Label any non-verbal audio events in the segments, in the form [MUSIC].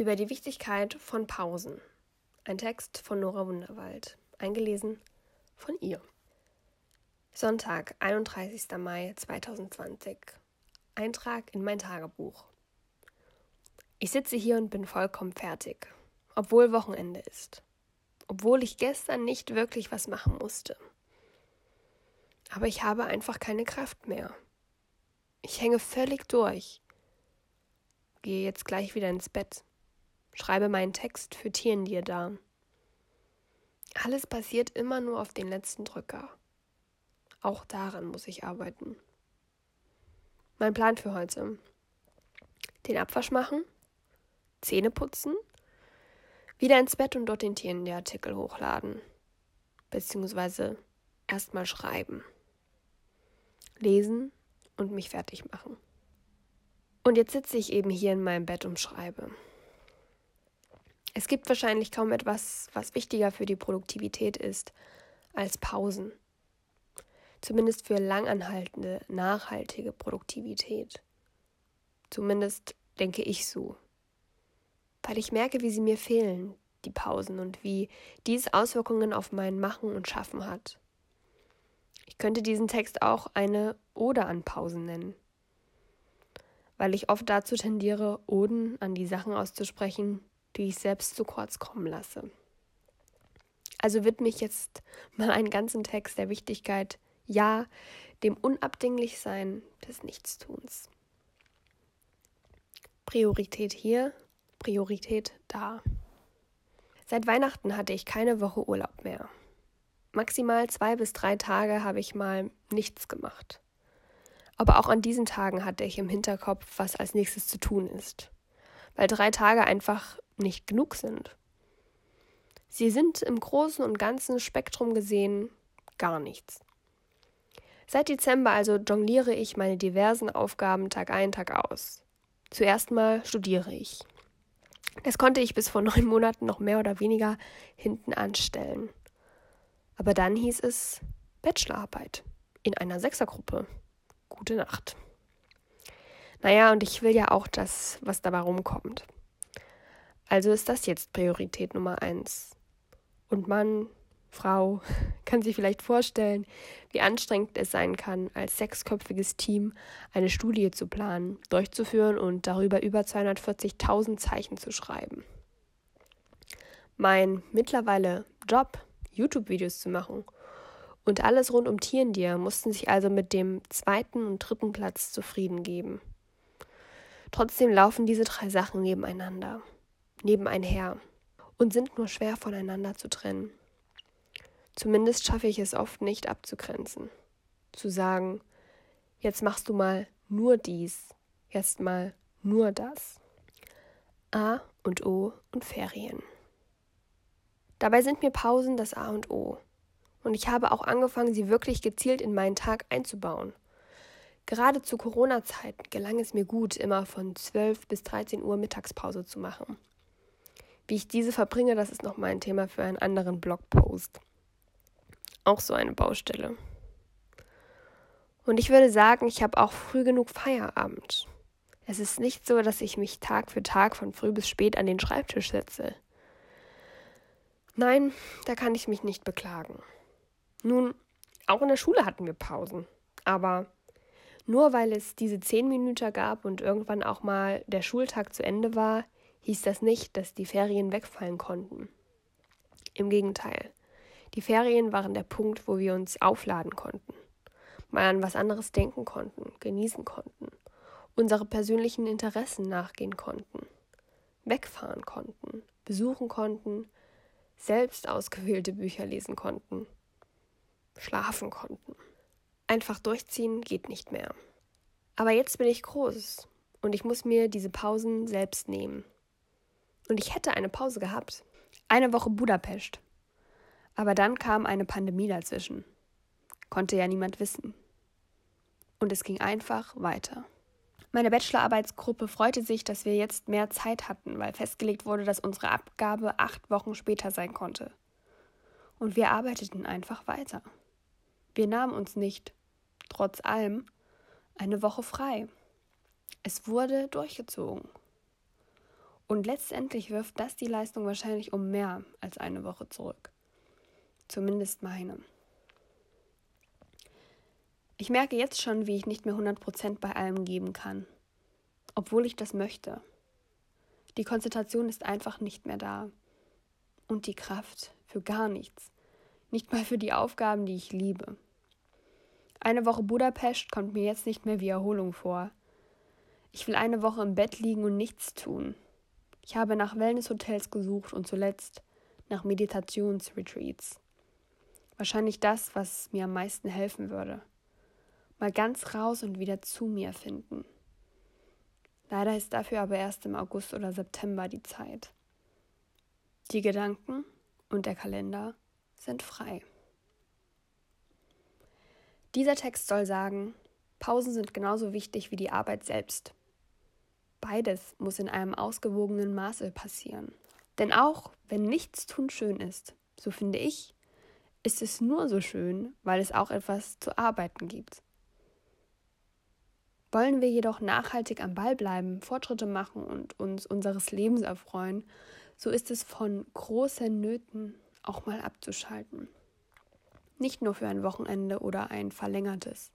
Über die Wichtigkeit von Pausen. Ein Text von Nora Wunderwald, eingelesen von ihr. Sonntag, 31. Mai 2020. Eintrag in mein Tagebuch. Ich sitze hier und bin vollkommen fertig, obwohl Wochenende ist. Obwohl ich gestern nicht wirklich was machen musste. Aber ich habe einfach keine Kraft mehr. Ich hänge völlig durch. Gehe jetzt gleich wieder ins Bett. Schreibe meinen Text für Tieren dir da. Alles passiert immer nur auf den letzten Drücker. Auch daran muss ich arbeiten. Mein Plan für heute. Den Abwasch machen, Zähne putzen, wieder ins Bett und dort den Tieren der Artikel hochladen. Beziehungsweise erstmal schreiben. Lesen und mich fertig machen. Und jetzt sitze ich eben hier in meinem Bett und schreibe. Es gibt wahrscheinlich kaum etwas, was wichtiger für die Produktivität ist als Pausen. Zumindest für langanhaltende, nachhaltige Produktivität. Zumindest denke ich so. Weil ich merke, wie sie mir fehlen, die Pausen, und wie dies Auswirkungen auf mein Machen und Schaffen hat. Ich könnte diesen Text auch eine Ode an Pausen nennen, weil ich oft dazu tendiere, Oden an die Sachen auszusprechen, die ich selbst zu kurz kommen lasse. Also widme ich jetzt mal einen ganzen Text der Wichtigkeit, ja, dem Unabdinglichsein des Nichtstuns. Priorität hier, Priorität da. Seit Weihnachten hatte ich keine Woche Urlaub mehr. Maximal zwei bis drei Tage habe ich mal nichts gemacht. Aber auch an diesen Tagen hatte ich im Hinterkopf, was als nächstes zu tun ist. Weil drei Tage einfach nicht genug sind. Sie sind im großen und ganzen Spektrum gesehen gar nichts. Seit Dezember also jongliere ich meine diversen Aufgaben Tag ein, Tag aus. Zuerst mal studiere ich. Das konnte ich bis vor neun Monaten noch mehr oder weniger hinten anstellen. Aber dann hieß es Bachelorarbeit in einer Sechsergruppe. Gute Nacht. Naja, und ich will ja auch das, was dabei rumkommt. Also ist das jetzt Priorität Nummer eins. Und Mann, Frau, [LAUGHS] kann sich vielleicht vorstellen, wie anstrengend es sein kann, als sechsköpfiges Team eine Studie zu planen, durchzuführen und darüber über 240.000 Zeichen zu schreiben. Mein mittlerweile Job, YouTube-Videos zu machen und alles rund um Tierendir mussten sich also mit dem zweiten und dritten Platz zufrieden geben. Trotzdem laufen diese drei Sachen nebeneinander nebeneinher und sind nur schwer voneinander zu trennen. Zumindest schaffe ich es oft nicht abzugrenzen. Zu sagen, jetzt machst du mal nur dies, jetzt mal nur das. A und O und Ferien. Dabei sind mir Pausen das A und O. Und ich habe auch angefangen, sie wirklich gezielt in meinen Tag einzubauen. Gerade zu Corona-Zeiten gelang es mir gut, immer von 12 bis 13 Uhr Mittagspause zu machen. Wie ich diese verbringe, das ist noch mal ein Thema für einen anderen Blogpost. Auch so eine Baustelle. Und ich würde sagen, ich habe auch früh genug Feierabend. Es ist nicht so, dass ich mich Tag für Tag von früh bis spät an den Schreibtisch setze. Nein, da kann ich mich nicht beklagen. Nun, auch in der Schule hatten wir Pausen. Aber nur weil es diese zehn Minuten gab und irgendwann auch mal der Schultag zu Ende war, hieß das nicht, dass die Ferien wegfallen konnten. Im Gegenteil. Die Ferien waren der Punkt, wo wir uns aufladen konnten, mal an was anderes denken konnten, genießen konnten, unsere persönlichen Interessen nachgehen konnten, wegfahren konnten, besuchen konnten, selbst ausgewählte Bücher lesen konnten, schlafen konnten. Einfach durchziehen geht nicht mehr. Aber jetzt bin ich groß und ich muss mir diese Pausen selbst nehmen. Und ich hätte eine Pause gehabt. Eine Woche Budapest. Aber dann kam eine Pandemie dazwischen. Konnte ja niemand wissen. Und es ging einfach weiter. Meine Bachelorarbeitsgruppe freute sich, dass wir jetzt mehr Zeit hatten, weil festgelegt wurde, dass unsere Abgabe acht Wochen später sein konnte. Und wir arbeiteten einfach weiter. Wir nahmen uns nicht, trotz allem, eine Woche frei. Es wurde durchgezogen. Und letztendlich wirft das die Leistung wahrscheinlich um mehr als eine Woche zurück. Zumindest meine. Ich merke jetzt schon, wie ich nicht mehr 100% bei allem geben kann, obwohl ich das möchte. Die Konzentration ist einfach nicht mehr da. Und die Kraft für gar nichts. Nicht mal für die Aufgaben, die ich liebe. Eine Woche Budapest kommt mir jetzt nicht mehr wie Erholung vor. Ich will eine Woche im Bett liegen und nichts tun. Ich habe nach Wellnesshotels gesucht und zuletzt nach Meditationsretreats. Wahrscheinlich das, was mir am meisten helfen würde. Mal ganz raus und wieder zu mir finden. Leider ist dafür aber erst im August oder September die Zeit. Die Gedanken und der Kalender sind frei. Dieser Text soll sagen, Pausen sind genauso wichtig wie die Arbeit selbst. Beides muss in einem ausgewogenen Maße passieren. Denn auch wenn nichts tun schön ist, so finde ich, ist es nur so schön, weil es auch etwas zu arbeiten gibt. Wollen wir jedoch nachhaltig am Ball bleiben, Fortschritte machen und uns unseres Lebens erfreuen, so ist es von großen Nöten, auch mal abzuschalten. Nicht nur für ein Wochenende oder ein verlängertes.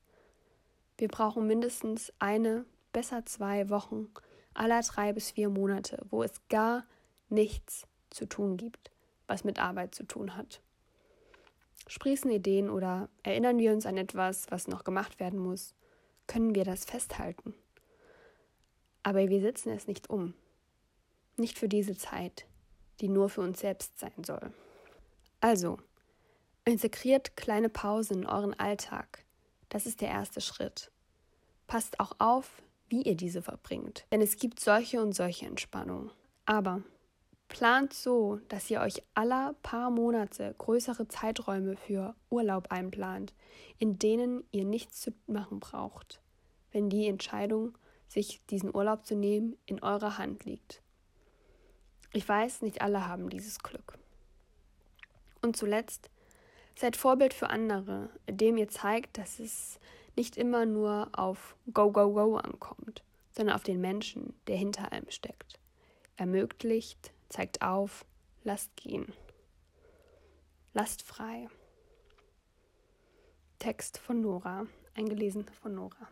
Wir brauchen mindestens eine, besser zwei Wochen aller drei bis vier Monate, wo es gar nichts zu tun gibt, was mit Arbeit zu tun hat. Sprießen Ideen oder erinnern wir uns an etwas, was noch gemacht werden muss, können wir das festhalten. Aber wir setzen es nicht um. Nicht für diese Zeit, die nur für uns selbst sein soll. Also, integriert kleine Pausen in euren Alltag. Das ist der erste Schritt. Passt auch auf, wie ihr diese verbringt. Denn es gibt solche und solche Entspannung. Aber plant so, dass ihr euch aller paar Monate größere Zeiträume für Urlaub einplant, in denen ihr nichts zu machen braucht, wenn die Entscheidung, sich diesen Urlaub zu nehmen, in eurer Hand liegt. Ich weiß, nicht alle haben dieses Glück. Und zuletzt, seid Vorbild für andere, indem ihr zeigt, dass es nicht immer nur auf Go, Go, Go ankommt, sondern auf den Menschen, der hinter allem steckt. Ermöglicht, zeigt auf, lasst gehen. Lasst frei. Text von Nora, eingelesen von Nora.